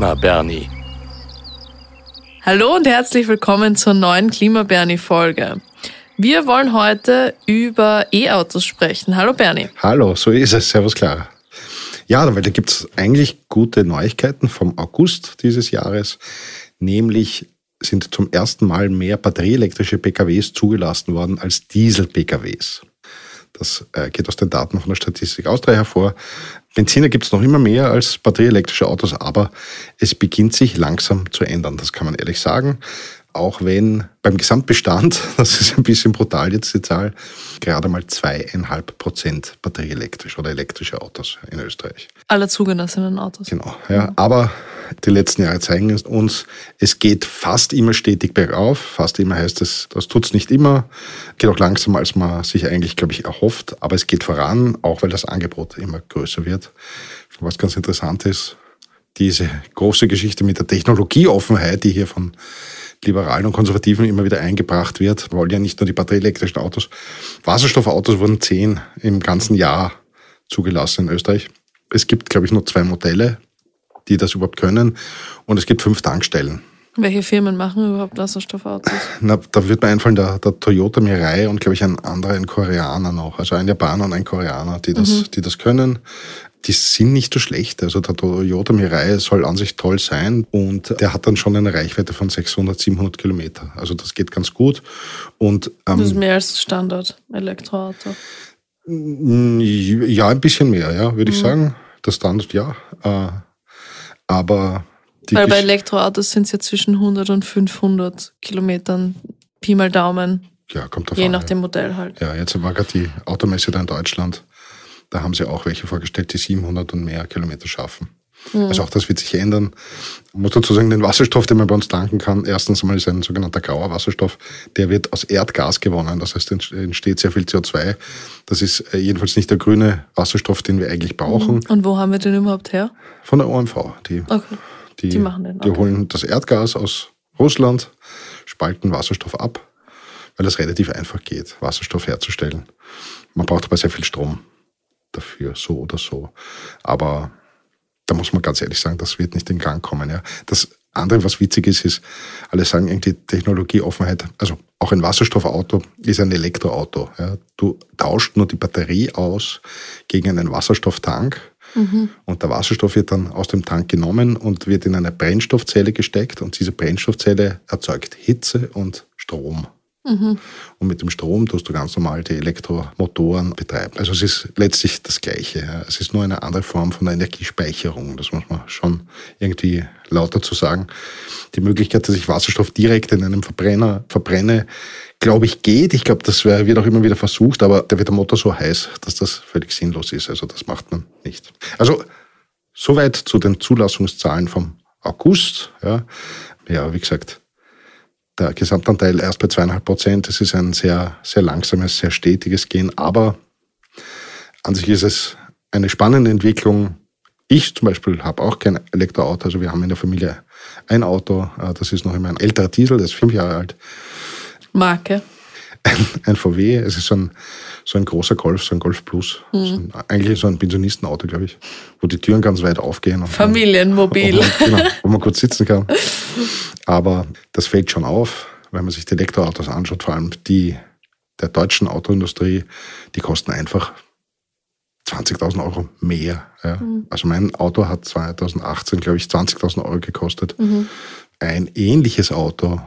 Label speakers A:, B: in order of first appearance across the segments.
A: Klima-Bernie.
B: Hallo und herzlich willkommen zur neuen Klima-Bernie-Folge. Wir wollen heute über E-Autos sprechen. Hallo Bernie.
C: Hallo, so ist es. Servus Clara. Ja, weil da gibt es eigentlich gute Neuigkeiten vom August dieses Jahres. Nämlich sind zum ersten Mal mehr batterieelektrische PKWs zugelassen worden als Diesel-PKWs. Das äh, geht aus den Daten von der Statistik Austria hervor. Benziner gibt es noch immer mehr als batterieelektrische Autos, aber es beginnt sich langsam zu ändern. Das kann man ehrlich sagen. Auch wenn beim Gesamtbestand, das ist ein bisschen brutal jetzt die Zahl, gerade mal zweieinhalb Prozent batterieelektrisch oder elektrische Autos in Österreich.
B: Alle zugelassenen Autos.
C: Genau, ja. Aber die letzten Jahre zeigen uns, es geht fast immer stetig bergauf. Fast immer heißt es, das tut es nicht immer. Geht auch langsamer, als man sich eigentlich, glaube ich, erhofft. Aber es geht voran, auch weil das Angebot immer größer wird. Was ganz interessant ist, diese große Geschichte mit der Technologieoffenheit, die hier von Liberalen und Konservativen immer wieder eingebracht wird, wollen ja nicht nur die batterieelektrischen Autos. Wasserstoffautos wurden zehn im ganzen Jahr zugelassen in Österreich. Es gibt, glaube ich, nur zwei Modelle, die das überhaupt können. Und es gibt fünf Tankstellen.
B: Welche Firmen machen überhaupt Wasserstoffautos?
C: Na, da wird mir einfallen, der, der Toyota Mirai und, glaube ich, ein anderer, ein Koreaner noch. Also ein Japaner und ein Koreaner, die das, mhm. die das können die sind nicht so schlecht. Also der Toyota Mirai soll an sich toll sein und der hat dann schon eine Reichweite von 600, 700 Kilometer. Also das geht ganz gut. Und,
B: ähm, das ist mehr als Standard Elektroauto.
C: Ja, ein bisschen mehr, ja, würde mhm. ich sagen. Das Standard, ja. Äh, aber
B: weil bei Elektroautos sind es ja zwischen 100 und 500 Kilometern, Pi mal Daumen.
C: Ja, kommt
B: Je nach ja. dem Modell halt.
C: Ja, jetzt war gerade die Automesse da in Deutschland. Da haben sie auch welche vorgestellt, die 700 und mehr Kilometer schaffen. Mhm. Also auch das wird sich ändern. Ich muss dazu sagen, den Wasserstoff, den man bei uns tanken kann, erstens einmal ist ein sogenannter grauer Wasserstoff. Der wird aus Erdgas gewonnen. Das heißt, entsteht sehr viel CO2. Das ist äh, jedenfalls nicht der grüne Wasserstoff, den wir eigentlich brauchen. Mhm.
B: Und wo haben wir den überhaupt her?
C: Von der OMV. Die,
B: okay. die, die machen den.
C: Okay. Die holen das Erdgas aus Russland, spalten Wasserstoff ab, weil es relativ einfach geht, Wasserstoff herzustellen. Man braucht aber sehr viel Strom dafür, so oder so. Aber da muss man ganz ehrlich sagen, das wird nicht in Gang kommen. Ja. Das andere, was witzig ist, ist, alle sagen irgendwie Technologieoffenheit. Also auch ein Wasserstoffauto ist ein Elektroauto. Ja. Du tauscht nur die Batterie aus gegen einen Wasserstofftank. Mhm. Und der Wasserstoff wird dann aus dem Tank genommen und wird in eine Brennstoffzelle gesteckt. Und diese Brennstoffzelle erzeugt Hitze und Strom. Mhm. Und mit dem Strom tust du ganz normal die Elektromotoren betreiben. Also es ist letztlich das Gleiche. Es ist nur eine andere Form von der Energiespeicherung. Das muss man schon irgendwie lauter zu sagen. Die Möglichkeit, dass ich Wasserstoff direkt in einem Verbrenner verbrenne, glaube ich, geht. Ich glaube, das wird auch immer wieder versucht, aber da wird der Motor so heiß, dass das völlig sinnlos ist. Also das macht man nicht. Also soweit zu den Zulassungszahlen vom August. Ja, ja wie gesagt, der Gesamtanteil erst bei zweieinhalb Prozent. Das ist ein sehr, sehr langsames, sehr stetiges Gehen. Aber an sich ist es eine spannende Entwicklung. Ich zum Beispiel habe auch kein Elektroauto. Also wir haben in der Familie ein Auto. Äh, das ist noch immer ein älterer Diesel, der ist fünf Jahre alt.
B: Marke?
C: Ein, VW. Es ist so ein, so ein großer Golf, so ein Golf Plus. Mhm. So ein, eigentlich so ein Pensionistenauto, glaube ich, wo die Türen ganz weit aufgehen.
B: Familienmobil.
C: Wo man, genau, wo man kurz sitzen kann. Aber das fällt schon auf, wenn man sich die Elektroautos anschaut, vor allem die der deutschen Autoindustrie, die kosten einfach 20.000 Euro mehr. Ja. Mhm. Also mein Auto hat 2018, glaube ich, 20.000 Euro gekostet. Mhm. Ein ähnliches Auto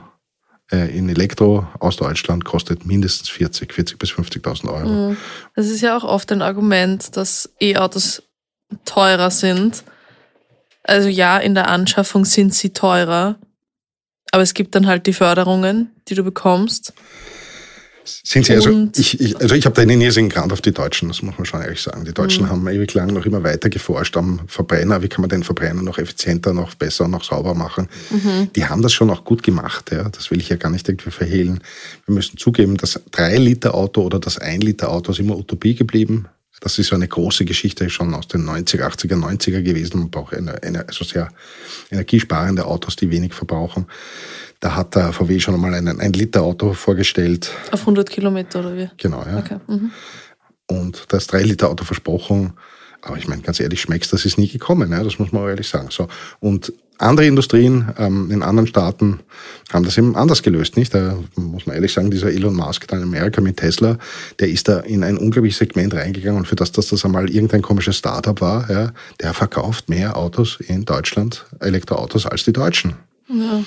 C: in Elektro aus Deutschland kostet mindestens 40, 40 bis 50.000 Euro. Mhm.
B: Das ist ja auch oft ein Argument, dass E-Autos teurer sind. Also ja, in der Anschaffung sind sie teurer, aber es gibt dann halt die Förderungen, die du bekommst.
C: Sind sie also, ich, ich, also ich habe da einen irrsinnigen Grad auf die Deutschen, das muss man schon ehrlich sagen. Die Deutschen mhm. haben ewig lang noch immer weiter geforscht am Verbrenner. Wie kann man den Verbrenner noch effizienter, noch besser, noch sauber machen? Mhm. Die haben das schon auch gut gemacht. Ja. Das will ich ja gar nicht irgendwie verhehlen. Wir müssen zugeben, das 3-Liter-Auto oder das 1-Liter-Auto ist immer Utopie geblieben. Das ist so eine große Geschichte schon aus den 90er, 80er, 90er gewesen. Man braucht eine, eine, also sehr energiesparende Autos, die wenig verbrauchen. Da hat der VW schon einmal ein, ein Liter Auto vorgestellt.
B: Auf 100 Kilometer oder wie?
C: Genau, ja. Okay. Mhm. Und das 3 Liter Auto versprochen. Aber ich meine, ganz ehrlich, schmeckst, das ist nie gekommen. Ja? Das muss man auch ehrlich sagen. So. Und andere Industrien ähm, in anderen Staaten haben das eben anders gelöst, nicht? Da muss man ehrlich sagen, dieser Elon Musk da in Amerika mit Tesla, der ist da in ein unglaubliches Segment reingegangen und für das, dass das einmal irgendein komisches Startup war, ja, der verkauft mehr Autos in Deutschland, Elektroautos, als die Deutschen. Ja.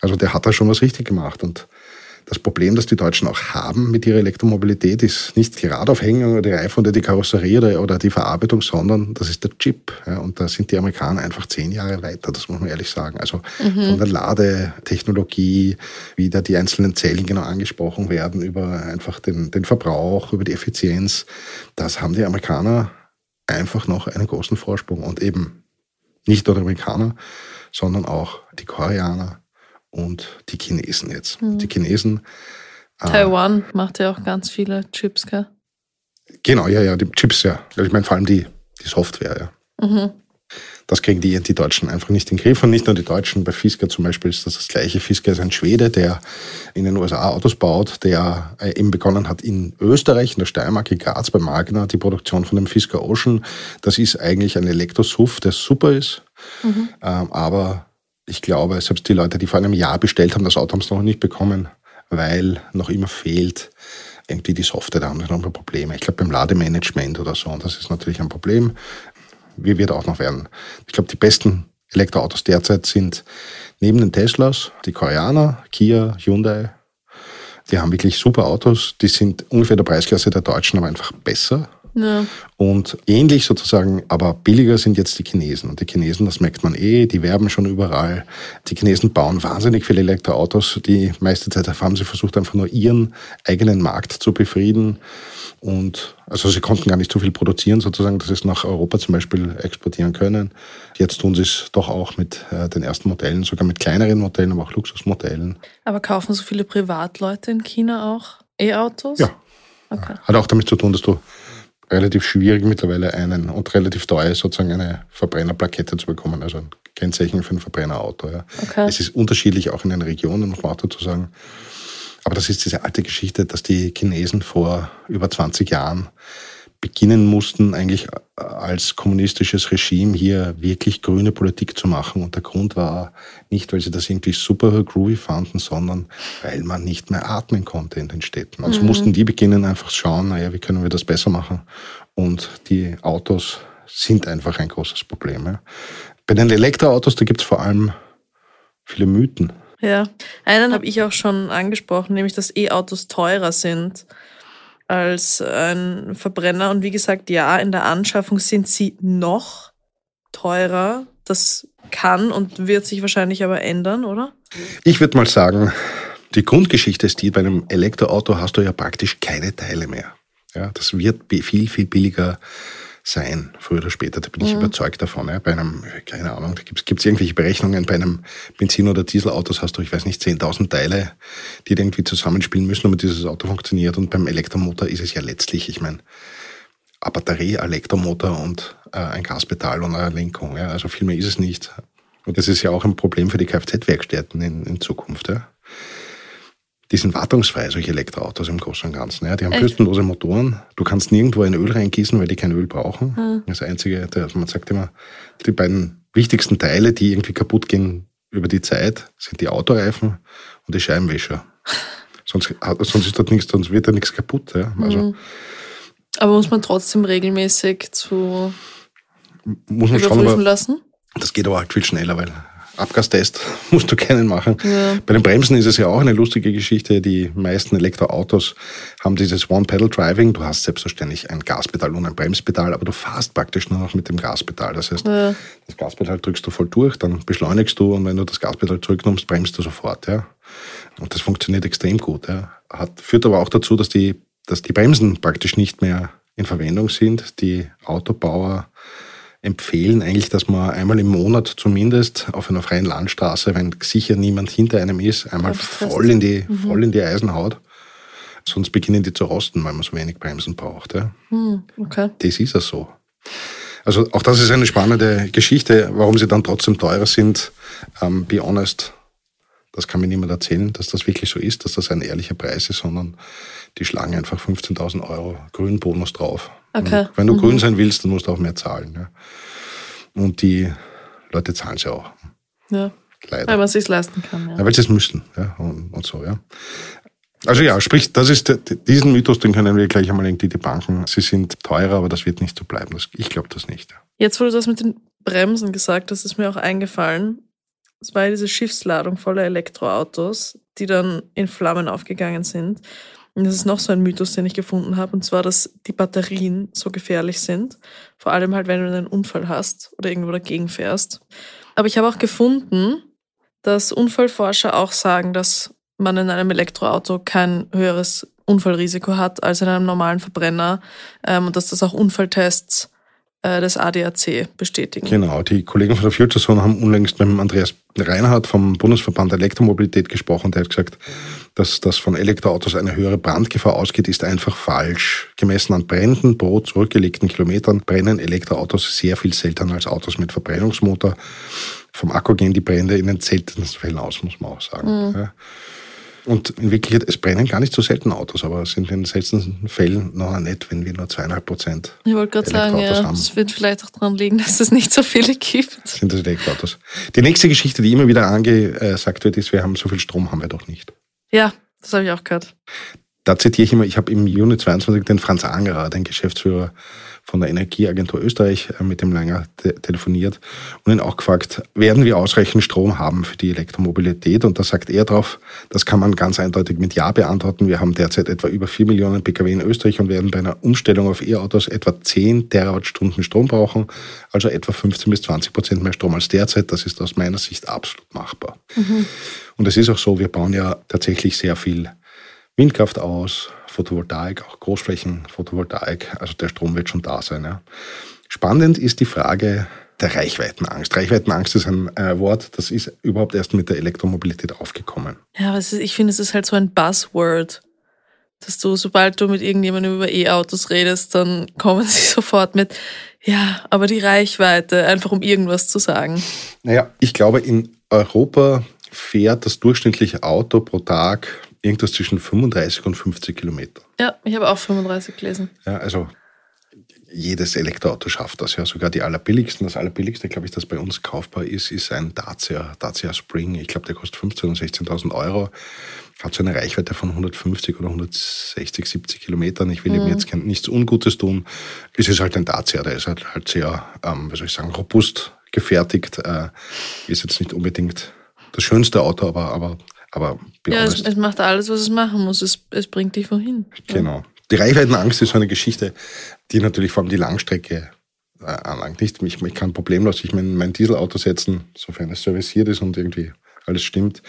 C: Also der hat da schon was richtig gemacht und das Problem, das die Deutschen auch haben mit ihrer Elektromobilität, ist nicht die Radaufhängung oder die Reifen oder die Karosserie oder die Verarbeitung, sondern das ist der Chip. Ja, und da sind die Amerikaner einfach zehn Jahre weiter, das muss man ehrlich sagen. Also mhm. von der Ladetechnologie, wie da die einzelnen Zellen genau angesprochen werden, über einfach den, den Verbrauch, über die Effizienz, das haben die Amerikaner einfach noch einen großen Vorsprung. Und eben nicht nur die Amerikaner, sondern auch die Koreaner, und die Chinesen jetzt. Mhm. Die Chinesen.
B: Äh, Taiwan äh, macht ja auch ganz viele Chips, gell?
C: Genau, ja, ja, die Chips, ja. Also ich meine vor allem die, die Software, ja. Mhm. Das kriegen die, die Deutschen einfach nicht in den Griff. Und nicht nur die Deutschen. Bei Fisker zum Beispiel ist das das gleiche. Fisker ist ein Schwede, der in den USA Autos baut, der äh, eben begonnen hat in Österreich, in der Steiermark, in Graz, bei Magna, die Produktion von dem Fisker Ocean. Das ist eigentlich ein Elektrosuff, der super ist. Mhm. Ähm, aber ich glaube, selbst die Leute, die vor einem Jahr bestellt haben, das Auto haben es noch nicht bekommen, weil noch immer fehlt irgendwie die Software, da haben sie noch ein Probleme. Ich glaube beim Lademanagement oder so, und das ist natürlich ein Problem. Wie wird auch noch werden? Ich glaube, die besten Elektroautos derzeit sind neben den Teslas die Koreaner, Kia, Hyundai. Die haben wirklich super Autos. Die sind ungefähr der Preisklasse der Deutschen, aber einfach besser. Ja. Und ähnlich sozusagen, aber billiger sind jetzt die Chinesen. Und die Chinesen, das merkt man eh, die werben schon überall. Die Chinesen bauen wahnsinnig viele Elektroautos. Die meiste Zeit haben sie versucht, einfach nur ihren eigenen Markt zu befrieden. Und also sie konnten gar nicht so viel produzieren, sozusagen, dass sie es nach Europa zum Beispiel exportieren können. Jetzt tun sie es doch auch mit äh, den ersten Modellen, sogar mit kleineren Modellen, aber auch Luxusmodellen.
B: Aber kaufen so viele Privatleute in China auch E-Autos?
C: Ja. Okay. Hat auch damit zu tun, dass du relativ schwierig mittlerweile einen und relativ teuer sozusagen eine Verbrennerplakette zu bekommen, also ein Kennzeichen für ein Verbrennerauto. Ja. Okay. Es ist unterschiedlich auch in den Regionen, man auch dazu sagen. Aber das ist diese alte Geschichte, dass die Chinesen vor über 20 Jahren beginnen mussten, eigentlich als kommunistisches Regime hier wirklich grüne Politik zu machen. Und der Grund war nicht, weil sie das irgendwie super groovy fanden, sondern weil man nicht mehr atmen konnte in den Städten. Also mhm. mussten die beginnen, einfach schauen, naja, wie können wir das besser machen? Und die Autos sind einfach ein großes Problem. Ja. Bei den Elektroautos, da gibt es vor allem viele Mythen.
B: Ja, einen habe ich auch schon angesprochen, nämlich dass E-Autos teurer sind als ein Verbrenner. Und wie gesagt, ja, in der Anschaffung sind sie noch teurer. Das kann und wird sich wahrscheinlich aber ändern, oder?
C: Ich würde mal sagen, die Grundgeschichte ist die, bei einem Elektroauto hast du ja praktisch keine Teile mehr. Ja, das wird viel, viel billiger sein, früher oder später. Da bin ich mhm. überzeugt davon. Ja. Bei einem, keine Ahnung, da gibt es irgendwelche Berechnungen, bei einem Benzin- oder Dieselautos hast du, ich weiß nicht, 10.000 Teile, die irgendwie zusammenspielen müssen, damit dieses Auto funktioniert. Und beim Elektromotor ist es ja letztlich, ich meine, eine Batterie, ein Elektromotor und äh, ein Gaspedal und eine Lenkung. Ja. Also viel mehr ist es nicht. Und das ist ja auch ein Problem für die Kfz-Werkstätten in, in Zukunft. Ja die sind wartungsfrei, solche Elektroautos im Großen und Ganzen. Ja, die haben bürstenlose Motoren. Du kannst nirgendwo ein Öl reingießen, weil die kein Öl brauchen. Mhm. Das Einzige, der, man sagt immer, die beiden wichtigsten Teile, die irgendwie kaputt gehen über die Zeit, sind die Autoreifen und die Scheibenwischer. sonst, sonst ist dort nichts, sonst wird da nichts kaputt. Ja. Also, mhm.
B: Aber muss man trotzdem regelmäßig zu
C: muss man überprüfen schauen, lassen? Das geht aber halt viel schneller, weil Abgastest musst du keinen machen. Ja. Bei den Bremsen ist es ja auch eine lustige Geschichte. Die meisten Elektroautos haben dieses One-Pedal-Driving. Du hast selbstverständlich ein Gaspedal und ein Bremspedal, aber du fährst praktisch nur noch mit dem Gaspedal. Das heißt, ja. das Gaspedal drückst du voll durch, dann beschleunigst du und wenn du das Gaspedal zurücknimmst, bremst du sofort. Ja. Und das funktioniert extrem gut. Ja. Hat, führt aber auch dazu, dass die, dass die Bremsen praktisch nicht mehr in Verwendung sind. Die Autobauer empfehlen eigentlich, dass man einmal im Monat zumindest auf einer freien Landstraße, wenn sicher niemand hinter einem ist, einmal voll in, die, mhm. voll in die Eisen haut. Sonst beginnen die zu rosten, weil man so wenig Bremsen braucht. Ja. Mhm, okay. Das ist ja so. Also auch das ist eine spannende Geschichte, warum sie dann trotzdem teurer sind. Um, ähm, be honest, das kann mir niemand erzählen, dass das wirklich so ist, dass das ein ehrlicher Preis ist, sondern die schlagen einfach 15.000 Euro Grünbonus drauf. Okay. wenn du mhm. grün sein willst, dann musst du auch mehr zahlen. Ja. Und die Leute zahlen ja auch.
B: Ja.
C: Leider.
B: Weil man es sich leisten kann.
C: Ja,
B: Ja.
C: weil sie es müssen, ja, und, und so, ja. Also ja, sprich, das ist der, diesen Mythos, den können wir gleich einmal irgendwie debanken. Sie sind teurer, aber das wird nicht so bleiben. Das, ich glaube das nicht.
B: Jetzt, wo du das mit den Bremsen gesagt hast, ist mir auch eingefallen. Es war ja diese Schiffsladung voller Elektroautos, die dann in Flammen aufgegangen sind. Und das ist noch so ein Mythos, den ich gefunden habe, und zwar, dass die Batterien so gefährlich sind. Vor allem halt, wenn du einen Unfall hast oder irgendwo dagegen fährst. Aber ich habe auch gefunden, dass Unfallforscher auch sagen, dass man in einem Elektroauto kein höheres Unfallrisiko hat als in einem normalen Verbrenner ähm, und dass das auch Unfalltests des ADAC bestätigen.
C: Genau, die Kollegen von der Future Zone haben unlängst mit Andreas Reinhardt vom Bundesverband Elektromobilität gesprochen. Der hat gesagt, dass das von Elektroautos eine höhere Brandgefahr ausgeht, ist einfach falsch. Gemessen an Bränden pro zurückgelegten Kilometern brennen Elektroautos sehr viel seltener als Autos mit Verbrennungsmotor. Vom Akku gehen die Brände in den seltensten Fällen aus, muss man auch sagen. Ja. Und in Wirklichkeit, es brennen gar nicht so selten Autos, aber es sind in den seltensten Fällen noch nicht, wenn wir nur zweieinhalb Prozent
B: Ich wollte gerade sagen, ja,
C: haben.
B: es wird vielleicht auch daran liegen, dass es nicht so viele gibt.
C: sind das Elektroautos. Die nächste Geschichte, die immer wieder angesagt wird, ist, wir haben so viel Strom, haben wir doch nicht.
B: Ja, das habe ich auch gehört.
C: Da zitiere ich immer, ich habe im Juni 22 den Franz Angerer, den Geschäftsführer von der Energieagentur Österreich, äh, mit dem länger te telefoniert und ihn auch gefragt, werden wir ausreichend Strom haben für die Elektromobilität? Und da sagt er drauf, das kann man ganz eindeutig mit Ja beantworten. Wir haben derzeit etwa über 4 Millionen Pkw in Österreich und werden bei einer Umstellung auf E-Autos etwa 10 Terawattstunden Strom brauchen, also etwa 15 bis 20 Prozent mehr Strom als derzeit. Das ist aus meiner Sicht absolut machbar. Und es ist auch so, wir bauen ja tatsächlich sehr viel Windkraft aus, Photovoltaik, auch Großflächen-Photovoltaik. Also der Strom wird schon da sein. Ja. Spannend ist die Frage der Reichweitenangst. Reichweitenangst ist ein äh, Wort, das ist überhaupt erst mit der Elektromobilität aufgekommen.
B: Ja, aber ist, ich finde, es ist halt so ein Buzzword, dass du, sobald du mit irgendjemandem über E-Autos redest, dann kommen sie sofort mit, ja, aber die Reichweite, einfach um irgendwas zu sagen.
C: Naja, ich glaube, in Europa fährt das durchschnittliche Auto pro Tag irgendwas zwischen 35 und 50 Kilometer.
B: Ja, ich habe auch 35 gelesen.
C: Ja, also jedes Elektroauto schafft das. Ja, sogar die allerbilligsten. Das allerbilligste, glaube ich, das bei uns kaufbar ist, ist ein Dacia, Dacia Spring. Ich glaube, der kostet 15.000 oder 16.000 Euro. Hat so eine Reichweite von 150 oder 160, 70 Kilometern. Ich will ihm jetzt kein, nichts Ungutes tun. Es ist halt ein Dacia, der ist halt, halt sehr, ähm, wie soll ich sagen, robust gefertigt. Äh, ist jetzt nicht unbedingt das schönste Auto, aber, aber, aber be
B: Ja, es, es macht alles, was es machen muss. Es, es bringt dich wohin.
C: Genau. Die Reichweitenangst ist so eine Geschichte, die natürlich vor allem die Langstrecke äh, anlangt. Nicht, ich, ich kann problemlos ich mein, mein Dieselauto setzen, sofern es serviciert ist und irgendwie alles stimmt.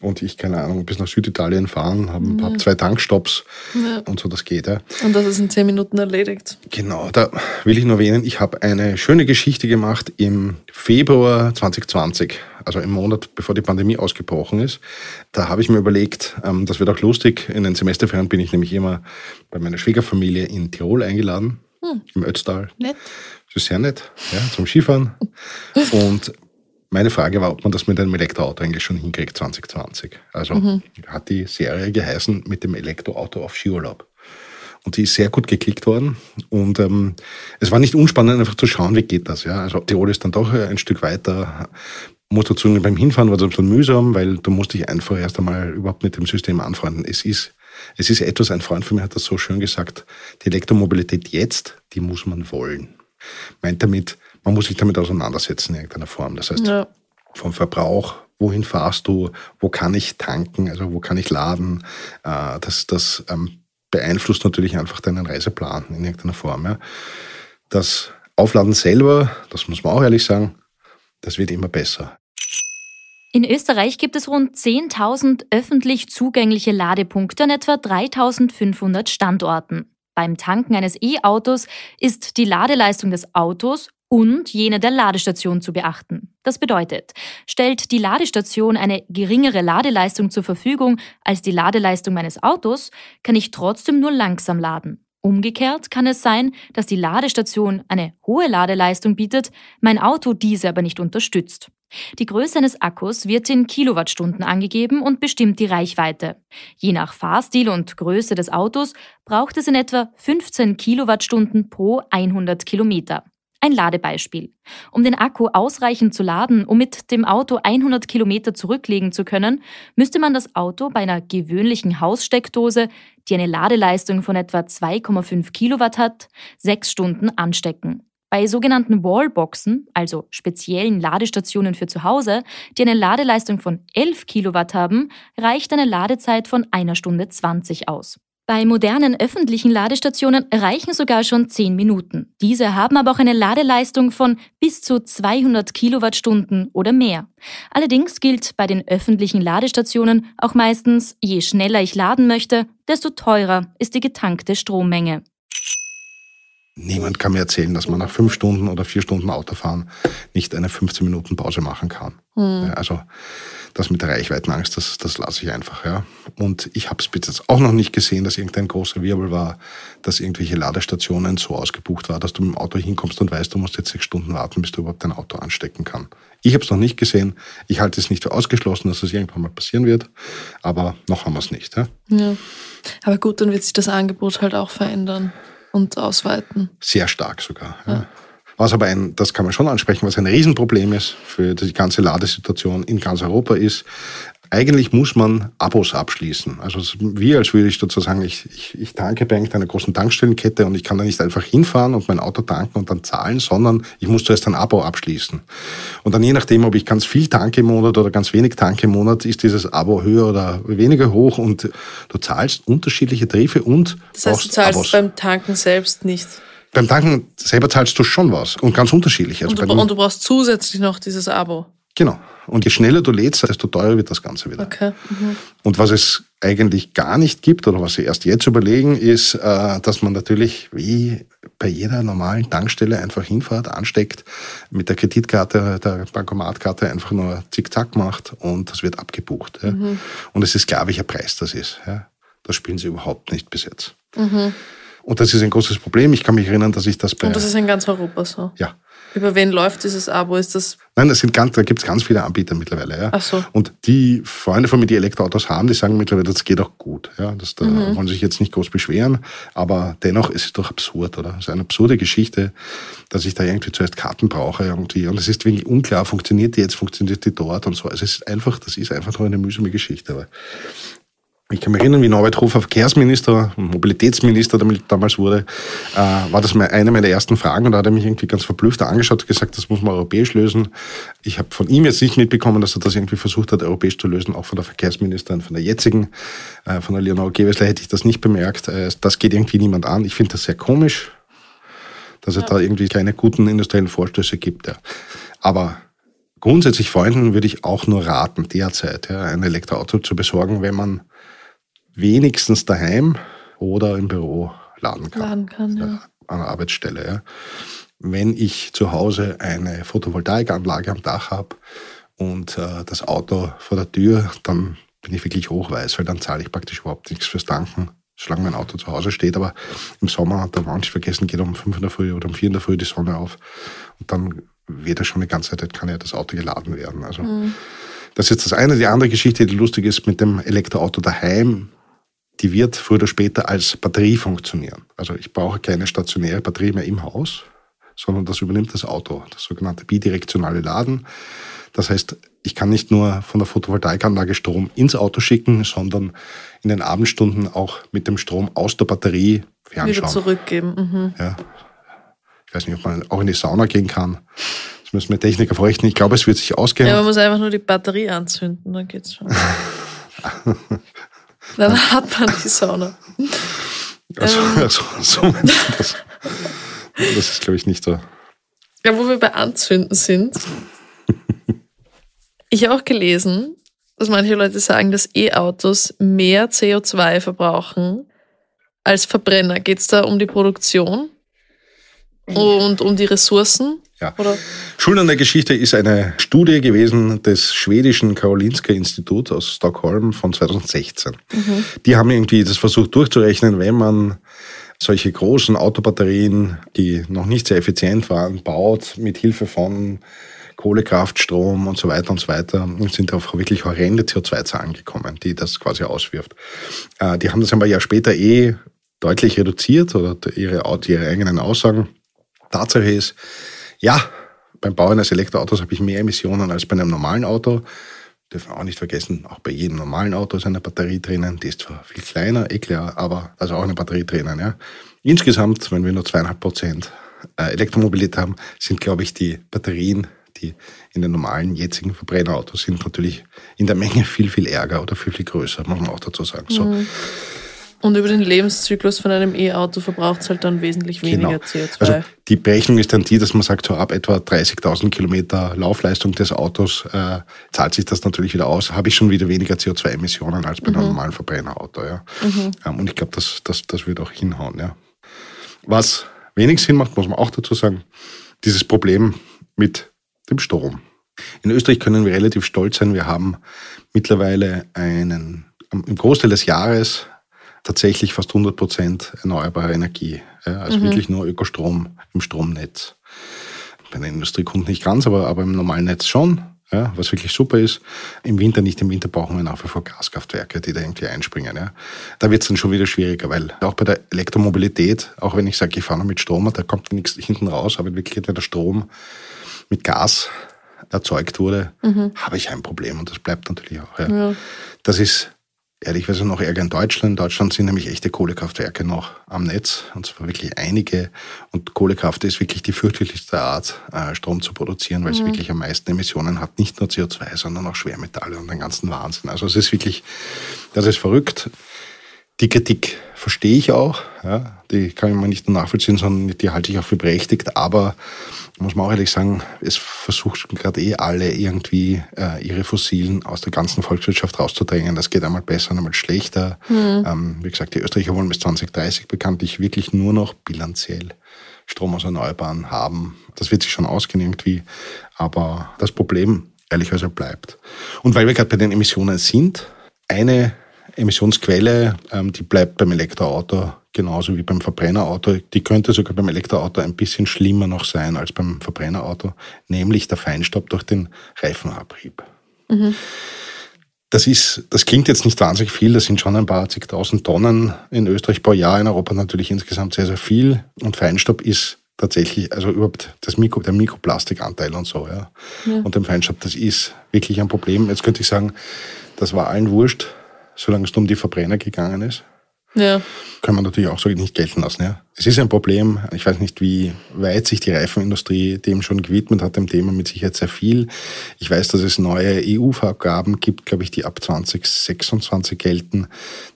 C: Und ich, keine Ahnung, bis nach Süditalien fahren, habe hab zwei Tankstops
B: Ja.
C: und so, das geht. Ja.
B: Und das ist in 10 Minuten erledigt.
C: Genau, da will ich nur erwähnen, ich habe eine schöne Geschichte gemacht im Februar 2020, also im Monat bevor die Pandemie ausgebrochen ist. Da habe ich mir überlegt, ähm, das wird auch lustig, in den Semesterferien bin ich nämlich immer bei meiner Schwiegerfamilie in Tirol eingeladen, im Ötztal.
B: Nett.
C: Das ist sehr nett, ja, zum Skifahren. Und meine Frage war, ob man das mit einem Elektroauto eigentlich schon hinkriegt 2020. Also hat die Serie geheißen mit dem Elektroauto auf Skiurlaub. Und die ist sehr gut geklickt worden. Und ähm, es war nicht unspannend, einfach zu schauen, wie geht das. Ja? Also Tirol ist dann doch ein Stück weiter. Muss dazu beim Hinfahren war es ein bisschen mühsam, weil du musst dich einfach erst einmal überhaupt mit dem System anfreunden. Es ist, es ist etwas, ein Freund von mir hat das so schön gesagt, die Elektromobilität jetzt, die muss man wollen. Meint damit, man muss sich damit auseinandersetzen in irgendeiner Form. Das heißt,
B: Ja.
C: vom Verbrauch, wohin fahrst du, wo kann ich tanken, also wo kann ich laden, äh, das, das ähm, beeinflusst natürlich einfach deinen Reiseplan in irgendeiner Form. Ja. Das Aufladen selber, das muss man auch ehrlich sagen, das wird immer besser.
A: In Österreich gibt es rund 10.000 öffentlich zugängliche Ladepunkte an etwa 3.500 Standorten. Beim Tanken eines E-Autos ist die Ladeleistung des Autos und jene der Ladestation zu beachten. Das bedeutet, stellt die Ladestation eine geringere Ladeleistung zur Verfügung als die Ladeleistung meines Autos, kann ich trotzdem nur langsam laden. Umgekehrt kann es sein, dass die Ladestation eine hohe Ladeleistung bietet, mein Auto diese aber nicht unterstützt. Die Größe eines Akkus wird in Kilowattstunden angegeben und bestimmt die Reichweite. Je nach Fahrstil und Größe des Autos braucht es in etwa 15 Kilowattstunden pro 100 Kilometer. Ein Ladebeispiel. Um den Akku ausreichend zu laden, um mit dem Auto 100 Kilometer zurücklegen zu können, müsste man das Auto bei einer gewöhnlichen Haussteckdose, die eine Ladeleistung von etwa 2,5 Kilowatt hat, sechs Stunden anstecken. Bei sogenannten Wallboxen, also speziellen Ladestationen für zu Hause, die eine Ladeleistung von 11 Kilowatt haben, reicht eine Ladezeit von einer Stunde 20 aus. Bei modernen öffentlichen Ladestationen reichen sogar schon 10 Minuten. Diese haben aber auch eine Ladeleistung von bis zu 200 Kilowattstunden oder mehr. Allerdings gilt bei den öffentlichen Ladestationen auch meistens, je schneller ich laden möchte, desto teurer ist die getankte Strommenge.
C: Niemand kann mir erzählen, dass man nach fünf Stunden oder vier Stunden Autofahren nicht eine 15 Minuten Pause machen kann. Mhm. Ja, also das mit der Reichweitenangst, das, das lasse ich einfach. Ja. Und ich habe es bis jetzt auch noch nicht gesehen, dass irgendein großer Wirbel war, dass irgendwelche Ladestationen so ausgebucht war, dass du mit dem Auto hinkommst und weißt, du musst jetzt sechs Stunden warten, bis du überhaupt dein Auto anstecken kann. Ich habe es noch nicht gesehen. Ich halte es nicht für ausgeschlossen, dass es irgendwann mal passieren wird, aber noch haben wir es nicht. Ja.
B: ja. Aber gut, dann wird sich das Angebot halt auch verändern und ausweiten.
C: Sehr stark sogar. Ja. Ja. Was aber ein, das kann man schon ansprechen, was ein Riesenproblem ist für die ganze Ladesituation in ganz Europa ist, eigentlich muss man Abos abschließen. Also wie als würde ich sozusagen, ich, ich, ich tanke bei einer großen Tankstellenkette und ich kann da nicht einfach hinfahren und mein Auto tanken und dann zahlen, sondern ich muss zuerst ein Abo abschließen. Und dann je nachdem, ob ich ganz viel tanke im Monat oder ganz wenig tanke im Monat, ist dieses Abo höher oder weniger hoch und du zahlst unterschiedliche Tarife und
B: Das heißt, du zahlst Abos. beim Tanken selbst nicht.
C: Beim Tanken selber zahlst du schon was und ganz unterschiedlich.
B: Also und, du, und du brauchst zusätzlich noch dieses Abo.
C: Genau. Und je schneller du lädst, desto teurer wird das Ganze wieder.
B: Okay. Mhm.
C: Und was es eigentlich gar nicht gibt oder was sie erst jetzt überlegen, ist, äh, dass man natürlich wie bei jeder normalen Tankstelle einfach hinfährt, ansteckt, mit der Kreditkarte, der Bankomatkarte einfach nur zickzack macht und das wird abgebucht. Mhm. Und es ist klar, welcher Preis das ist. Das spielen sie überhaupt nicht bis jetzt. Mhm. Und das ist ein großes Problem. Ich kann mich erinnern, dass ich das bei.
B: Und das ist in ganz Europa so.
C: Ja.
B: Über wen läuft dieses Abo? Ist das?
C: Nein, das sind ganz, da gibt es ganz viele Anbieter mittlerweile. Ja.
B: Ach so.
C: Und die Freunde von mir, die Elektroautos haben, die sagen mittlerweile, das geht auch gut. Ja. Das, da mhm. wollen sich jetzt nicht groß beschweren, aber dennoch ist es doch absurd, oder? Es ist eine absurde Geschichte, dass ich da irgendwie zuerst Karten brauche irgendwie. Und es ist wirklich unklar, funktioniert die jetzt, funktioniert die dort und so. Also es ist einfach, das ist einfach nur eine mühsame Geschichte. Aber ich kann mich erinnern, wie Norbert Hofer Verkehrsminister, Mobilitätsminister damals wurde, äh, war das eine meiner ersten Fragen und da hat er mich irgendwie ganz verblüfft angeschaut und gesagt, das muss man europäisch lösen. Ich habe von ihm jetzt nicht mitbekommen, dass er das irgendwie versucht hat, europäisch zu lösen, auch von der Verkehrsministerin, von der jetzigen, äh, von der Leonore Gewessler hätte ich das nicht bemerkt. Äh, das geht irgendwie niemand an. Ich finde das sehr komisch, dass es ja. da irgendwie keine guten industriellen Vorstöße gibt. Ja. Aber grundsätzlich Freunden würde ich auch nur raten, derzeit ja, ein Elektroauto zu besorgen, wenn man wenigstens daheim oder im Büro laden kann.
B: Laden kann, ja.
C: An der Arbeitsstelle. Ja. Wenn ich zu Hause eine Photovoltaikanlage am Dach habe und äh, das Auto vor der Tür, dann bin ich wirklich hochweiß, weil dann zahle ich praktisch überhaupt nichts fürs Tanken, solange mein Auto zu Hause steht. Aber im Sommer, da manche vergessen, geht um 5 in der Früh oder um 4 in der Früh die Sonne auf. Und dann wird ja schon eine ganze Zeit, kann ja das Auto geladen werden. Also mhm. das ist jetzt das eine. Die andere Geschichte, die lustig ist mit dem Elektroauto daheim, die wird früher oder später als Batterie funktionieren. Also ich brauche keine stationäre Batterie mehr im Haus, sondern das übernimmt das Auto, das sogenannte bidirektionale Laden. Das heißt, ich kann nicht nur von der Photovoltaikanlage Strom ins Auto schicken, sondern in den Abendstunden auch mit dem Strom aus der Batterie fernschauen.
B: Wieder zurückgeben. Mhm.
C: Ja. Ich weiß nicht, ob man auch in die Sauna gehen kann. Das müssen wir Techniker verrichten. Ich glaube, es wird sich ausgehen. Ja,
B: man muss einfach nur die Batterie anzünden, dann geht's schon. Dann hat man die Sauna.
C: Also, ähm, also, so das. Das ist, glaube ich, nicht so.
B: Ja, wo wir bei Anzünden sind. ich habe auch gelesen, dass manche Leute sagen, dass E-Autos mehr CO2 verbrauchen als Verbrenner. Geht es da um die Produktion und um die Ressourcen?
C: Ja. Oder? Schuld an der Geschichte ist eine Studie gewesen des schwedischen Karolinska Instituts aus Stockholm von 2016. Mhm. Die haben irgendwie das versucht durchzurechnen, wenn man solche großen Autobatterien, die noch nicht sehr effizient waren, baut mit Hilfe von Kohlekraftstrom und so weiter und so weiter und sind auf wirklich horrende CO2-Zahlen gekommen, die das quasi auswirft. Äh, die haben das ein paar Jahre später eh deutlich reduziert oder ihre, ihre eigenen Aussagen. Tatsache ist, Ja, beim Bau eines Elektroautos habe ich mehr Emissionen als bei einem normalen Auto. Dürfen wir auch nicht vergessen, auch bei jedem normalen Auto ist eine Batterie drinnen. Die ist zwar viel kleiner, eh klar, aber ist auch eine Batterie drinnen. Ja. Insgesamt, wenn wir nur zweieinhalb Prozent äh, Elektromobilität haben, sind, glaube ich, die Batterien, die in den normalen jetzigen Verbrennerautos sind, natürlich in der Menge viel, viel ärger oder viel, viel größer, muss man auch dazu sagen. So.
B: Und über den Lebenszyklus von einem E-Auto verbraucht es halt dann wesentlich weniger genau. CO2.
C: Also die Berechnung ist dann die, dass man sagt, so ab etwa 30.000 Kilometer Laufleistung des Autos äh, zahlt sich das natürlich wieder aus. Habe ich schon wieder weniger CO2-Emissionen als bei mhm. einem normalen Verbrennerauto. Ja. Mhm. Ähm, und ich glaube, das, das, das wird auch hinhauen. Ja. Was wenig Sinn macht, muss man auch dazu sagen, dieses Problem mit dem Strom. In Österreich können wir relativ stolz sein. Wir haben mittlerweile einen, im Großteil des Jahres tatsächlich fast 100 Prozent erneuerbare Energie. Ja, also mhm. wirklich nur Ökostrom im Stromnetz. Bei den Industriekunden nicht ganz, aber, aber im normalen Netz schon. Ja, was wirklich super ist. Im Winter nicht. Im Winter brauchen wir nach wie vor Gaskraftwerke, die da irgendwie einspringen. Ja. Da wird es dann schon wieder schwieriger, weil auch bei der Elektromobilität, auch wenn ich sage, ich fahre nur mit Strom, da kommt nichts hinten raus, aber in Wirklichkeit, wenn der Strom mit Gas erzeugt wurde, mhm. habe ich ein Problem und das bleibt natürlich auch. Ja. ja. Das ist ehrlicherweise noch ärger in Deutschland. In Deutschland sind nämlich echte Kohlekraftwerke noch am Netz, und zwar wirklich einige. Und Kohlekraft ist wirklich die fürchterlichste Art, äh, Strom zu produzieren, weil mhm. es wirklich am meisten Emissionen hat. Nicht nur CO2, sondern auch Schwermetalle und den ganzen Wahnsinn. Also es ist wirklich, das ist verrückt. Die Kritik verstehe ich auch. Ja, die kann man nicht nur nachvollziehen, sondern die halte ich auch für berechtigt. Aber muss man auch ehrlich sagen, es versucht gerade eh alle irgendwie äh, ihre Fossilen aus der ganzen Volkswirtschaft rauszudrängen. Das geht einmal besser, einmal schlechter. Mhm. Ähm, wie gesagt, die Österreicher wollen bis 2030 bekanntlich wirklich nur noch bilanziell Strom aus Erneuerbaren haben. Das wird sich schon ausgehen irgendwie. Aber das Problem ehrlicherweise bleibt. Und weil wir gerade bei den Emissionen sind, eine Emissionsquelle, ähm, die bleibt beim Elektroauto genauso wie beim Verbrennerauto. Die könnte sogar beim Elektroauto ein bisschen schlimmer noch sein als beim Verbrennerauto, nämlich der Feinstaub durch den Reifenabrieb. Mhm. Das ist, das klingt jetzt nicht wahnsinnig viel, das sind schon ein paar zigtausend Tonnen in Österreich pro Jahr, in Europa natürlich insgesamt sehr, sehr viel. Und Feinstaub ist tatsächlich, also überhaupt das Mikro, der Mikroplastikanteil und so, ja. ja. Und dem Feinstaub, das ist wirklich ein Problem. Jetzt könnte ich sagen, das war allen wurscht, solange es um die Verbrenner gegangen ist. Ja. Kann man natürlich auch so nicht gelten lassen. Ja. Es ist ein Problem. Ich weiß nicht, wie weit sich die Reifenindustrie dem schon gewidmet hat, dem Thema mit Sicherheit sehr viel. Ich weiß, dass es neue EU-Vorgaben gibt, glaube ich, die ab 2026 gelten,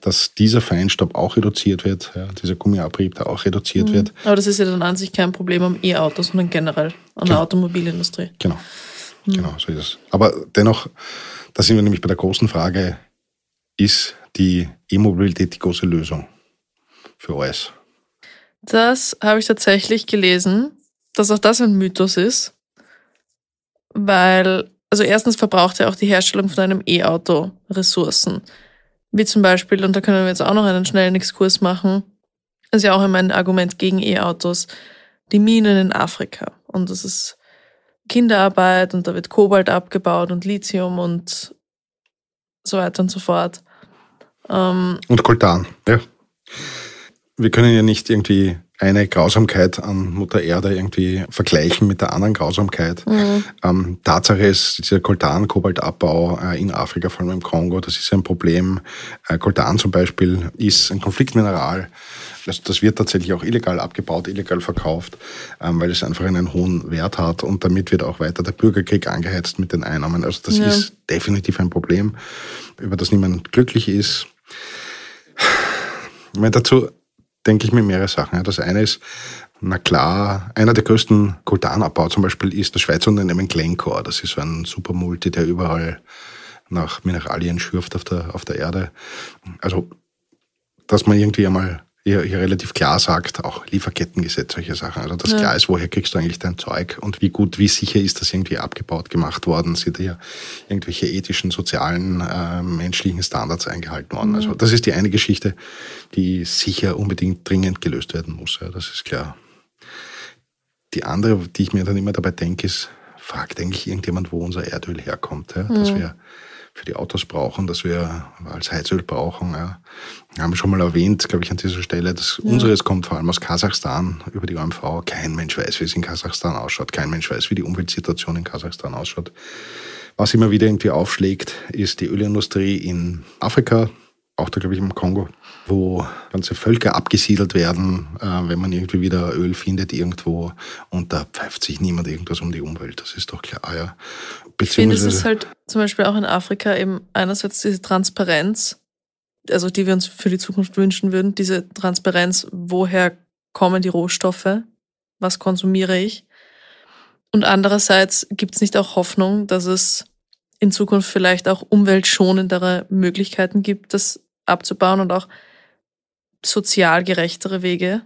C: dass dieser Feinstaub auch reduziert wird, ja, dieser Gummiabrieb da auch reduziert mhm. wird.
B: Aber das ist ja dann an sich kein Problem am E-Auto, sondern generell an genau. der Automobilindustrie.
C: Genau. Mhm. Genau, so ist es. Aber dennoch, da sind wir nämlich bei der großen Frage, ist die E-Mobilität die große Lösung für alles?
B: Das habe ich tatsächlich gelesen, dass auch das ein Mythos ist, weil, also erstens verbraucht ja auch die Herstellung von einem E-Auto Ressourcen. Wie zum Beispiel, und da können wir jetzt auch noch einen schnellen Exkurs machen, ist ja auch immer ein Argument gegen E-Autos, die Minen in Afrika. Und das ist Kinderarbeit und da wird Kobalt abgebaut und Lithium und so weiter und so fort.
C: Ähm, und Koltan, ja. Wir können ja nicht irgendwie eine Grausamkeit an Mutter Erde irgendwie vergleichen mit der anderen Grausamkeit. Mhm. Ähm, Tatsache ist, dieser Koltan-Kobaltabbau äh, in Afrika, vor allem im Kongo, das ist ein Problem. Äh, Koltan zum Beispiel ist ein Konfliktmineral. Also das wird tatsächlich auch illegal abgebaut, illegal verkauft, ähm, weil es einfach einen hohen Wert hat und damit wird auch weiter der Bürgerkrieg angeheizt mit den Einnahmen. Also das ja. ist definitiv ein Problem, über das niemand glücklich ist. Meine, dazu denke ich mir mehrere Sachen. Das eine ist, na klar, einer der größten Koltanabbau zum Beispiel ist das Schweizer Unternehmen Glencore. Das ist so ein Supermulti, der überall nach Mineralien schürft auf der, auf der Erde. Also, dass man irgendwie einmal hier, hier relativ klar sagt, auch Lieferkettengesetz, solche Sachen. Also dass ja. klar ist, woher kriegst du eigentlich dein Zeug und wie gut, wie sicher ist das irgendwie abgebaut gemacht worden, sind hier irgendwelche ethischen, sozialen, äh, menschlichen Standards eingehalten worden. Mhm. Also das ist die eine Geschichte, die sicher unbedingt dringend gelöst werden muss. Ja, das ist klar. Die andere, die ich mir dann immer dabei denke, ist, fragt eigentlich irgendjemand, wo unser Erdöl herkommt. Ja? Das mhm. wäre für die Autos brauchen, das wir als Heizöl brauchen. Ja. Wir haben schon mal erwähnt, glaube ich, an dieser Stelle, dass ja. unseres kommt vor allem aus Kasachstan über die OMV. Kein Mensch weiß, wie es in Kasachstan ausschaut. Kein Mensch weiß, wie die Umweltsituation in Kasachstan ausschaut. Was immer wieder irgendwie aufschlägt, ist die Ölindustrie in Afrika, auch da glaube ich im Kongo, wo ganze Völker abgesiedelt werden, äh, wenn man irgendwie wieder Öl findet irgendwo und da pfeift sich niemand irgendwas um die Umwelt. Das ist doch klar, ja.
B: Ich finde, es ist halt zum Beispiel auch in Afrika eben einerseits diese Transparenz, also die wir uns für die Zukunft wünschen würden, diese Transparenz, woher kommen die Rohstoffe, was konsumiere ich. Und andererseits gibt es nicht auch Hoffnung, dass es in Zukunft vielleicht auch umweltschonendere Möglichkeiten gibt, das abzubauen und auch sozial gerechtere Wege?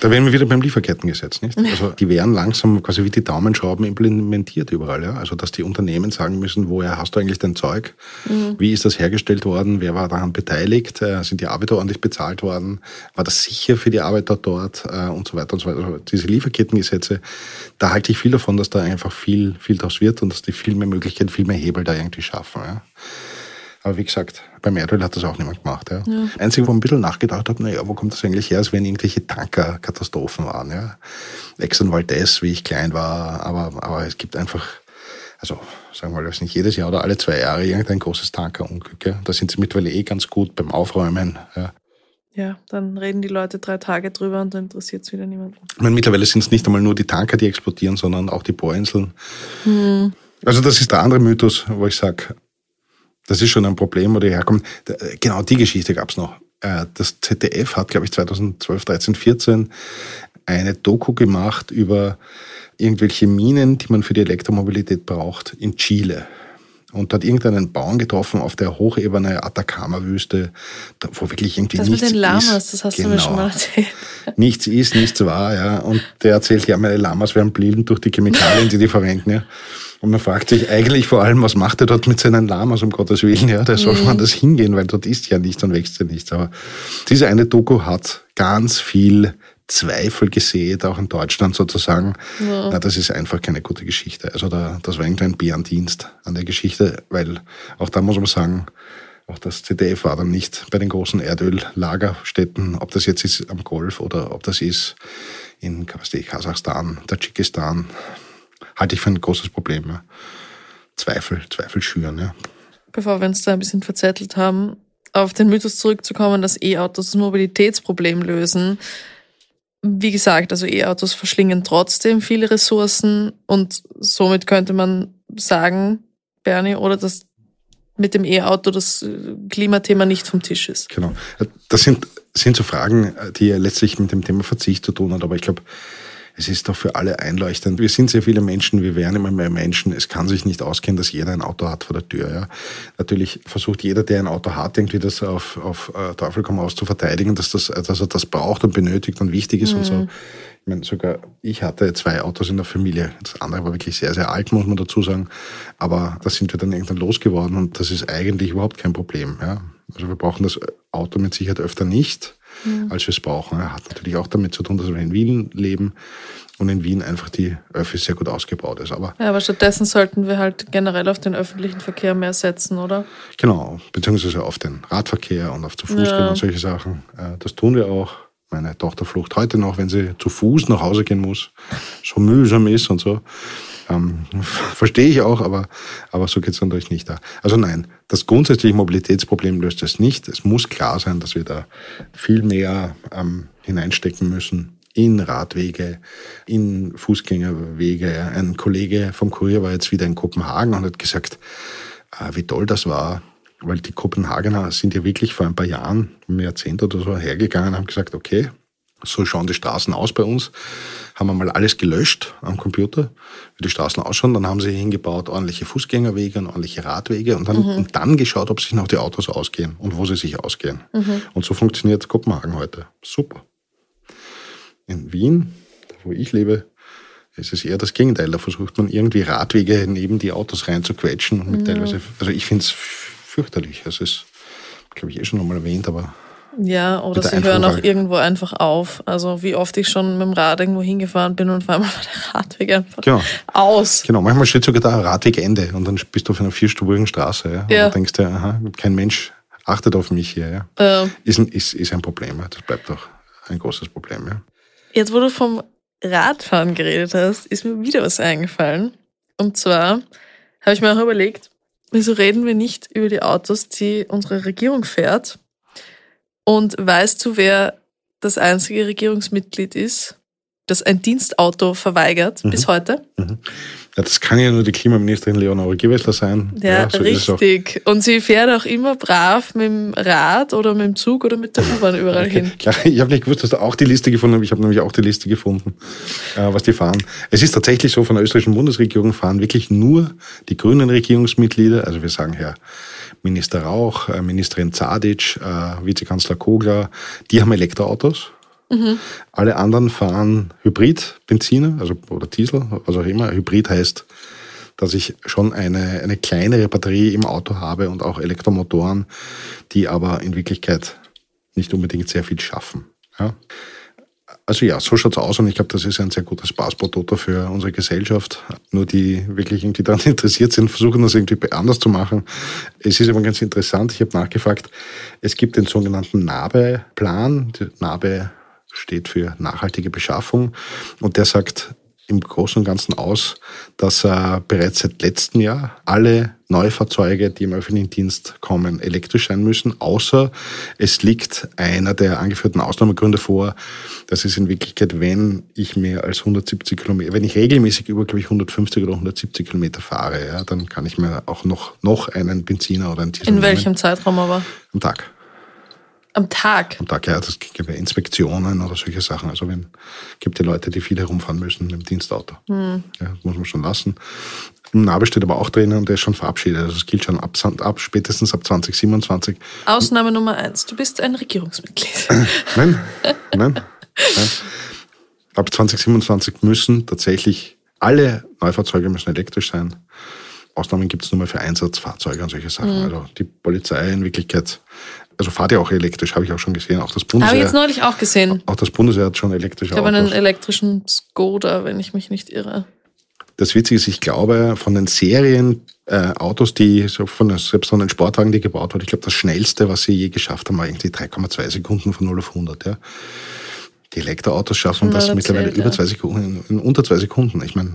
C: Da wären wir wieder beim Lieferkettengesetz, nicht? Also die werden langsam quasi wie die Daumenschrauben implementiert überall, ja. Also dass die Unternehmen sagen müssen, woher hast du eigentlich dein Zeug? Mhm. Wie ist das hergestellt worden? Wer war daran beteiligt? Äh, sind die Arbeiter ordentlich bezahlt worden? War das sicher für die Arbeiter dort? Äh, und so weiter und so weiter. Also diese Lieferkettengesetze, da halte ich viel davon, dass da einfach viel, viel draus wird und dass die viel mehr Möglichkeiten, viel mehr Hebel da irgendwie schaffen, ja. Aber wie gesagt, beim Erdöl hat das auch niemand gemacht. Ja. ja. Einzige, wo ich ein bisschen nachgedacht habe, naja, wo kommt das eigentlich her, als wenn irgendwelche Tankerkatastrophen waren. Ja. Exxon Valdez, wie ich klein war, aber, aber es gibt einfach, also sagen wir mal, das nicht jedes Jahr oder alle zwei Jahre irgendein großes Tankerunglück. Ja. Da sind sie mittlerweile eh ganz gut beim Aufräumen. Ja.
B: Ja, dann reden die Leute drei Tage drüber und dann interessiert es wieder niemanden.
C: Ich meine, mittlerweile sind es nicht einmal nur die Tanker, die explodieren, sondern auch die Bohrinseln. Hm. Also das ist der andere Mythos, wo ich sage, das ist schon ein Problem, wo die herkommen. Genau die Geschichte gab es noch. Äh, das ZDF hat, glaube ich, 2012, 13, 14 eine Doku gemacht über irgendwelche Minen, die man für die Elektromobilität braucht, in Chile. Und hat irgendeinen Bauern getroffen auf der Hochebene Atacama-Wüste, wo wirklich irgendwie das nichts ist. Das mit den
B: Lamas, ist. das hast genau. du mir schon mal genau. erzählt.
C: Nichts ist, nichts war, ja. Und der erzählt, ja, meine Lamas werden blieben durch die Chemikalien, die die verwenden, ja. Und man fragt sich eigentlich vor allem, was macht er dort mit seinen Lamas, um Gottes Willen? Ja, da soll mhm. man das hingehen, weil dort ist ja nichts und wächst ja nichts. Aber diese eine Doku hat ganz viel Zweifel gesät, auch in Deutschland sozusagen. Ja. Na, das ist einfach keine gute Geschichte. Also da, das war irgendwie ein Bärendienst an der Geschichte, weil auch da muss man sagen, auch das ZDF war dann nicht bei den großen Erdöllagerstätten, ob das jetzt ist am Golf oder ob das ist in Kasachstan, Tadschikistan, halte ich für ein großes Problem. Ja. Zweifel, Zweifel schüren. Ja.
B: Bevor wir uns da ein bisschen verzettelt haben, auf den Mythos zurückzukommen, dass E-Autos das Mobilitätsproblem lösen. Wie gesagt, also E-Autos verschlingen trotzdem viele Ressourcen und somit könnte man sagen, Bernie, oder dass mit dem E-Auto das Klimathema nicht vom Tisch ist.
C: Genau. Das sind, sind so Fragen, die ja letztlich mit dem Thema Verzicht zu tun hat, aber ich glaube, es ist doch für alle einleuchtend. Wir sind sehr viele Menschen, wir werden immer mehr Menschen. Es kann sich nicht ausgehen, dass jeder ein Auto hat vor der Tür. Ja. Natürlich versucht jeder, der ein Auto hat, irgendwie das auf, auf äh, Teufel komm aus zu verteidigen, dass, das, dass er das braucht und benötigt und wichtig ist mhm. und so. Mhm. Ich meine, sogar ich hatte zwei Autos in der Familie. Das andere war wirklich sehr, sehr alt, muss man dazu sagen. Aber da sind wir dann irgendwann losgeworden und das ist eigentlich überhaupt kein Problem. Ja. Also wir brauchen das Auto mit Sicherheit öfter nicht mhm. als wir es brauchen. Er hat natürlich auch damit zu tun, dass wir in Wien leben und in Wien einfach die Öffis sehr gut ausgebaut ist. Aber,
B: ja, aber stattdessen sollten wir halt generell auf den öffentlichen Verkehr mehr setzen, oder?
C: Genau, beziehungsweise auf den Radverkehr und auf zu Fuß ja. und solche Sachen. Äh, das tun wir auch. Meine Tochter flucht heute noch, wenn sie zu Fuß nach Hause gehen muss, so mühsam ist und so. Ähm, verstehe ich auch, aber, aber so geht es natürlich nicht da. Also nein, das grundsätzliche Mobilitätsproblem löst es nicht. Es muss klar sein, dass wir da viel mehr ähm, hineinstecken müssen in Radwege, in Fußgängerwege. Ein Kollege vom Kurier war jetzt wieder in Kopenhagen und hat gesagt, äh, wie toll das war, weil die Kopenhagener sind ja wirklich vor ein paar Jahren, ein Jahrzehnt oder so hergegangen und haben gesagt, okay, so schauen die Straßen aus bei uns. Haben wir mal alles gelöscht am Computer, wie die Straßen ausschauen. Dann haben sie hingebaut ordentliche Fußgängerwege und ordentliche Radwege und dann, mhm. und dann geschaut, ob sich noch die Autos ausgehen und wo sie sich ausgehen. Mhm. Und so funktioniert Kopenhagen heute. Super. In Wien, wo ich lebe, ist es eher das Gegenteil. Da versucht man irgendwie Radwege neben die Autos reinzuquetschen. Und mit mhm. teilweise, also ich finde es fürchterlich. Es ist, glaube ich, eh schon einmal erwähnt, aber
B: Ja, oder sie hören auch irgendwo einfach auf. Also wie oft ich schon mit dem Rad irgendwo hingefahren bin und auf einmal war der Radweg einfach
C: Genau.
B: aus.
C: Genau, manchmal steht sogar da Radwegende und dann bist du auf einer vierspurigen Straße. Ja? Und
B: Ja.
C: du denkst dir, aha, kein Mensch achtet auf mich hier. Ja?
B: Äh,
C: Ist, ein, ist, ist ein Problem. Das bleibt auch ein großes Problem. Ja?
B: Jetzt, wo du vom Radfahren geredet hast, ist mir wieder was eingefallen. Und zwar habe ich mir auch überlegt, wieso reden wir nicht über die Autos, die unsere Regierung fährt? Und weißt du, wer das einzige Regierungsmitglied ist, das ein Dienstauto verweigert bis heute?
C: Ja, das kann ja nur die Klimaministerin Leonore Gewessler sein.
B: Ja,
C: so es auch.
B: richtig. Und sie fährt auch immer brav mit dem Rad oder mit dem Zug oder mit der U-Bahn überall hin.
C: Klar, ich habe nicht gewusst, dass du auch die Liste gefunden hast. Ich habe nämlich auch die Liste gefunden, äh, was die fahren. Es ist tatsächlich so, von der österreichischen Bundesregierung fahren wirklich nur die grünen Regierungsmitglieder, also wir sagen Herr Minister Rauch, äh, Ministerin Zadic, äh, Vizekanzler Kogler, die haben Elektroautos. Alle anderen fahren Hybrid, Benziner, also oder Diesel, was auch immer. Hybrid heißt, dass ich schon eine, eine kleinere Batterie im Auto habe und auch Elektromotoren, die aber in Wirklichkeit nicht unbedingt sehr viel schaffen. Ja. Also ja, so schaut's aus und ich glaube, das ist ein sehr gutes Spaßprototo für unsere Gesellschaft. Nur die wirklich irgendwie daran interessiert sind, versuchen das irgendwie anders zu machen. Es ist aber ganz interessant, ich habe nachgefragt, es gibt den sogenannten NABE-Plan. NABE steht für nachhaltige Beschaffung und der sagt im Großen und Ganzen aus, dass äh, bereits seit letztem Jahr alle Neufahrzeuge, die im öffentlichen Dienst kommen, elektrisch sein müssen, außer es liegt einer der angeführten Ausnahmegründe vor. Das ist in Wirklichkeit, wenn ich mehr als 170 Kilometer, wenn ich regelmäßig über, glaube ich, 150 oder 170 Kilometer fahre, ja, dann kann ich mir auch noch, noch einen Benziner oder einen Diesel
B: In
C: nehmen.
B: welchem Zeitraum aber?
C: Am Tag.
B: Am Tag.
C: Am Tag, ja, das gibt ja Inspektionen oder solche Sachen. Also wenn gibt ja Leute, die viel herumfahren müssen mit dem Dienstauto. Ja, das muss man schon lassen. Im Nabe steht aber auch drinnen und der ist schon verabschiedet. Also es gilt schon ab, ab spätestens ab 2027.
B: Ausnahme Nummer eins. Du bist ein Regierungsmitglied.
C: Nein, nein, nein. Ab 2027 müssen tatsächlich alle Neufahrzeuge müssen elektrisch sein. Ausnahmen gibt es nur mal für Einsatzfahrzeuge und solche Sachen. Also die Polizei in Wirklichkeit, also fahrt ja auch elektrisch, habe ich auch schon gesehen. Auch das
B: Habe ich jetzt neulich auch gesehen.
C: auch das Bundeswehr hat schon elektrische
B: Ich habe einen elektrischen Skoda, wenn ich mich nicht irre.
C: Das Witzige ist, ich glaube, von den Serien äh, Autos, die so von selbst von den Sportwagen, die gebaut wurden, ich glaube, das schnellste, was sie je geschafft haben, war irgendwie 3,2 Sekunden von 0 auf 100. Ja. Die Elektroautos schaffen das
B: Mal
C: mittlerweile
B: erzählt,
C: über
B: ja.
C: zwei Sekunden, in unter zwei Sekunden. Ich meine,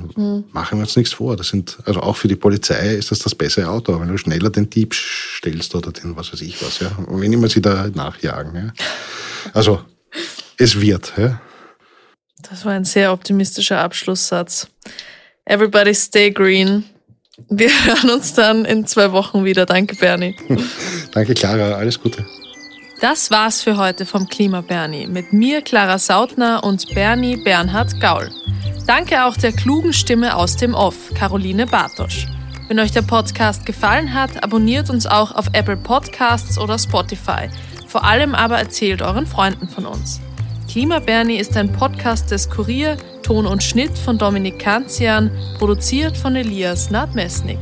C: machen wir uns nichts vor. Das sind, also auch für die Polizei ist das das bessere Auto, wenn du schneller den Dieb stellst oder den was weiß ich was. Ja. Und wenn immer sie da nachjagen. Ja. Also, es wird. Ja.
B: Das war ein sehr optimistischer Abschlusssatz. Everybody stay green. Wir hören uns dann in zwei Wochen wieder. Danke, Bernie.
C: Danke, Clara. Alles Gute.
B: Das war's für heute vom Klima Bernie mit mir, Clara Sautner und Bernie Bernhard Gaul. Danke auch der klugen Stimme aus dem Off, Caroline Bartosch. Wenn euch der Podcast gefallen hat, abonniert uns auch auf Apple Podcasts oder Spotify. Vor allem aber erzählt euren Freunden von uns. Klima Bernie ist ein Podcast des Kurier, Ton und Schnitt von Dominik Kanzian, produziert von Elias Nadmesnik.